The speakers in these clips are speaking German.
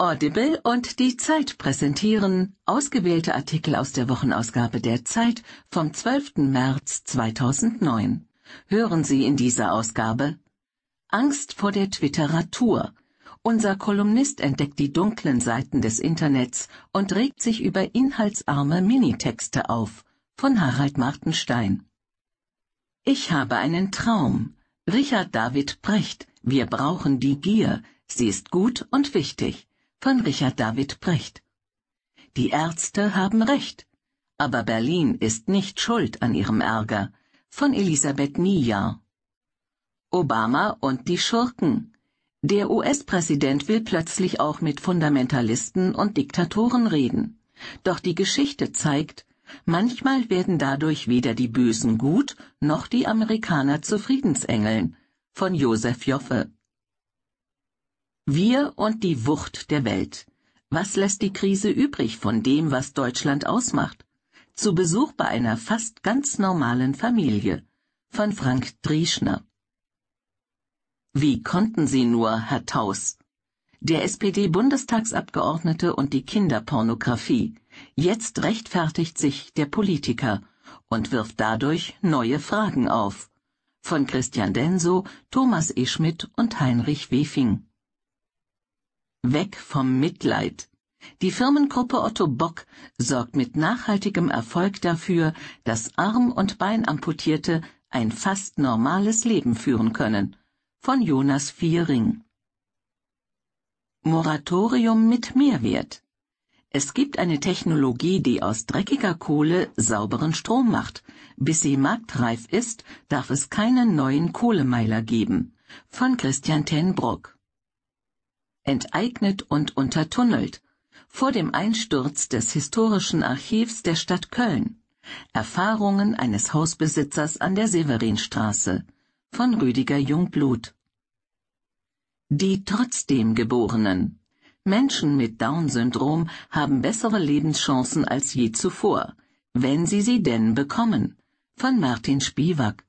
Audible und die Zeit präsentieren ausgewählte Artikel aus der Wochenausgabe der Zeit vom 12. März 2009. Hören Sie in dieser Ausgabe Angst vor der Twitteratur. Unser Kolumnist entdeckt die dunklen Seiten des Internets und regt sich über inhaltsarme Minitexte auf. Von Harald Martenstein. Ich habe einen Traum. Richard David Brecht. Wir brauchen die Gier. Sie ist gut und wichtig von Richard David Brecht. Die Ärzte haben recht, aber Berlin ist nicht schuld an ihrem Ärger von Elisabeth Niejahr. Obama und die Schurken. Der US-Präsident will plötzlich auch mit Fundamentalisten und Diktatoren reden. Doch die Geschichte zeigt, manchmal werden dadurch weder die Bösen gut noch die Amerikaner zu Friedensengeln. Von Josef Joffe. Wir und die Wucht der Welt. Was lässt die Krise übrig von dem, was Deutschland ausmacht? Zu Besuch bei einer fast ganz normalen Familie. Von Frank Drieschner. Wie konnten Sie nur, Herr Taus? Der SPD-Bundestagsabgeordnete und die Kinderpornografie. Jetzt rechtfertigt sich der Politiker und wirft dadurch neue Fragen auf. Von Christian Denso, Thomas E. Schmidt und Heinrich Wefing. Weg vom Mitleid. Die Firmengruppe Otto Bock sorgt mit nachhaltigem Erfolg dafür, dass Arm- und Beinamputierte ein fast normales Leben führen können. Von Jonas Viering. Moratorium mit Mehrwert. Es gibt eine Technologie, die aus dreckiger Kohle sauberen Strom macht. Bis sie marktreif ist, darf es keinen neuen Kohlemeiler geben. Von Christian Tenbrock enteignet und untertunnelt, vor dem Einsturz des historischen Archivs der Stadt Köln. Erfahrungen eines Hausbesitzers an der Severinstraße von Rüdiger Jungblut. Die trotzdem Geborenen. Menschen mit Down-Syndrom haben bessere Lebenschancen als je zuvor, wenn sie sie denn bekommen. Von Martin Spiewak.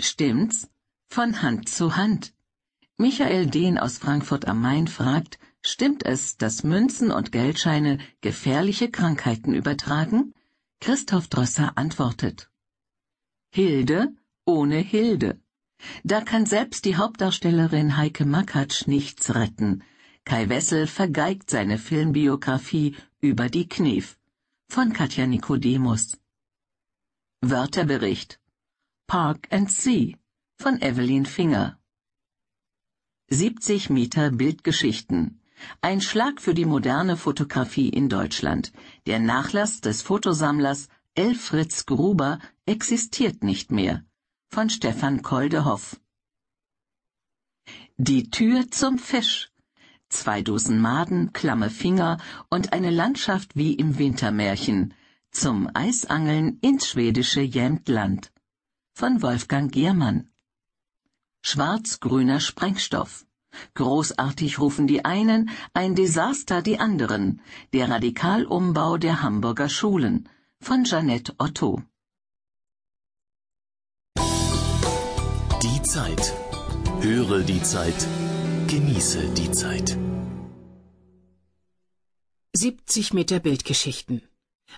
Stimmt's? Von Hand zu Hand. Michael Dehn aus Frankfurt am Main fragt, stimmt es, dass Münzen und Geldscheine gefährliche Krankheiten übertragen? Christoph Drosser antwortet. Hilde ohne Hilde. Da kann selbst die Hauptdarstellerin Heike Makatsch nichts retten. Kai Wessel vergeigt seine Filmbiografie über die Knef. Von Katja Nikodemus. Wörterbericht. Park and Sea von Evelyn Finger. 70 Meter Bildgeschichten. Ein Schlag für die moderne Fotografie in Deutschland. Der Nachlass des Fotosammlers L. Fritz Gruber existiert nicht mehr. Von Stefan Koldehoff. Die Tür zum Fisch. Zwei Dosen Maden, klamme Finger und eine Landschaft wie im Wintermärchen. Zum Eisangeln ins schwedische Jämtland. Von Wolfgang Giermann. Schwarz-grüner Sprengstoff. Großartig rufen die einen, ein Desaster die anderen. Der Radikalumbau der Hamburger Schulen. Von Janette Otto. Die Zeit. Höre die Zeit. Genieße die Zeit. 70 Meter Bildgeschichten.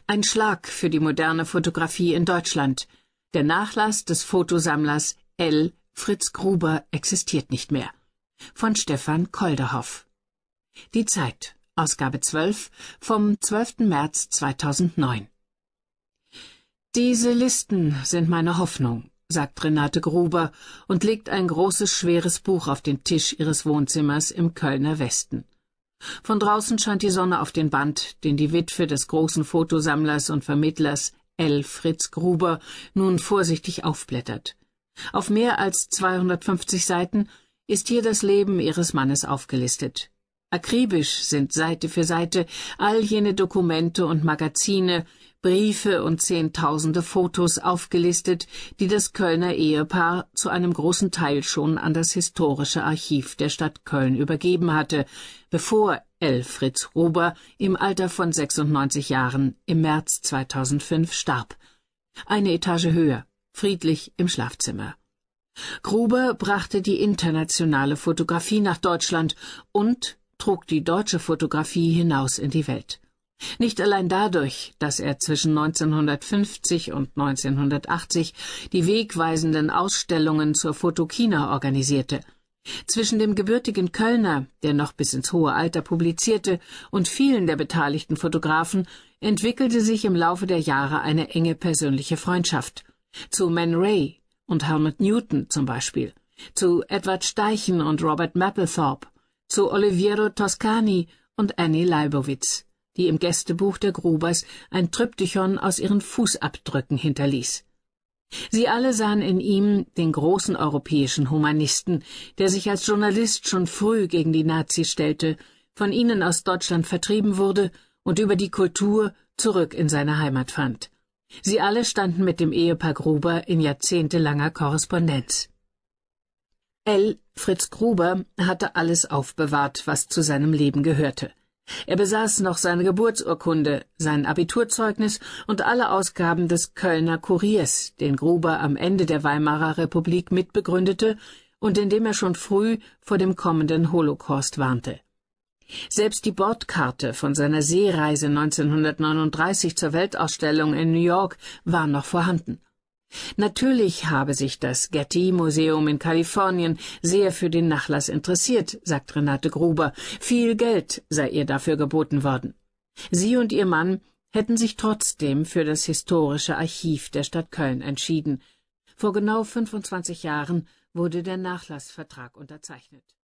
Ein Schlag für die moderne Fotografie in Deutschland. Der Nachlass des Fotosammlers L. Fritz Gruber existiert nicht mehr. Von Stefan Kolderhoff. Die Zeit, Ausgabe 12 vom 12. März 2009. Diese Listen sind meine Hoffnung, sagt Renate Gruber und legt ein großes, schweres Buch auf den Tisch ihres Wohnzimmers im Kölner Westen. Von draußen scheint die Sonne auf den Band, den die Witwe des großen Fotosammlers und Vermittlers L. Fritz Gruber nun vorsichtig aufblättert. Auf mehr als 250 Seiten ist hier das Leben ihres Mannes aufgelistet. Akribisch sind Seite für Seite all jene Dokumente und Magazine, Briefe und zehntausende Fotos aufgelistet, die das Kölner Ehepaar zu einem großen Teil schon an das historische Archiv der Stadt Köln übergeben hatte, bevor L. Fritz Ruber im Alter von 96 Jahren im März 2005 starb. Eine Etage höher, friedlich im Schlafzimmer. Gruber brachte die internationale Fotografie nach Deutschland und trug die deutsche Fotografie hinaus in die Welt. Nicht allein dadurch, dass er zwischen 1950 und 1980 die wegweisenden Ausstellungen zur Fotokina organisierte. Zwischen dem gebürtigen Kölner, der noch bis ins hohe Alter publizierte, und vielen der beteiligten Fotografen entwickelte sich im Laufe der Jahre eine enge persönliche Freundschaft. Zu Man Ray und Helmut Newton zum Beispiel, zu Edward Steichen und Robert Mapplethorpe, zu Oliviero Toscani und Annie Leibowitz die im Gästebuch der Grubers ein Tryptychon aus ihren Fußabdrücken hinterließ. Sie alle sahen in ihm den großen europäischen Humanisten, der sich als Journalist schon früh gegen die Nazis stellte, von ihnen aus Deutschland vertrieben wurde und über die Kultur zurück in seine Heimat fand. Sie alle standen mit dem Ehepaar Gruber in jahrzehntelanger Korrespondenz. L. Fritz Gruber hatte alles aufbewahrt, was zu seinem Leben gehörte. Er besaß noch seine Geburtsurkunde, sein Abiturzeugnis und alle Ausgaben des Kölner Kuriers, den Gruber am Ende der Weimarer Republik mitbegründete und in dem er schon früh vor dem kommenden Holocaust warnte. Selbst die Bordkarte von seiner Seereise 1939 zur Weltausstellung in New York war noch vorhanden. Natürlich habe sich das Getty-Museum in Kalifornien sehr für den Nachlass interessiert, sagt Renate Gruber. Viel Geld sei ihr dafür geboten worden. Sie und ihr Mann hätten sich trotzdem für das historische Archiv der Stadt Köln entschieden. Vor genau 25 Jahren wurde der Nachlassvertrag unterzeichnet.